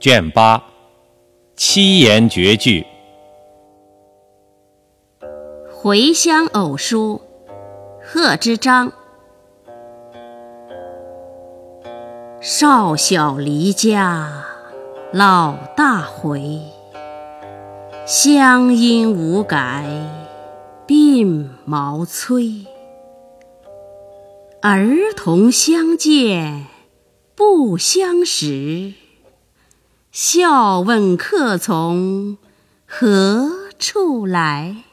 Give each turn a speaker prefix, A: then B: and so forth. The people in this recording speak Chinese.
A: 卷八，七言绝句。
B: 回乡偶书，贺知章。少小离家，老大回。乡音无改，鬓毛衰。儿童相见不相识，笑问客从何处来。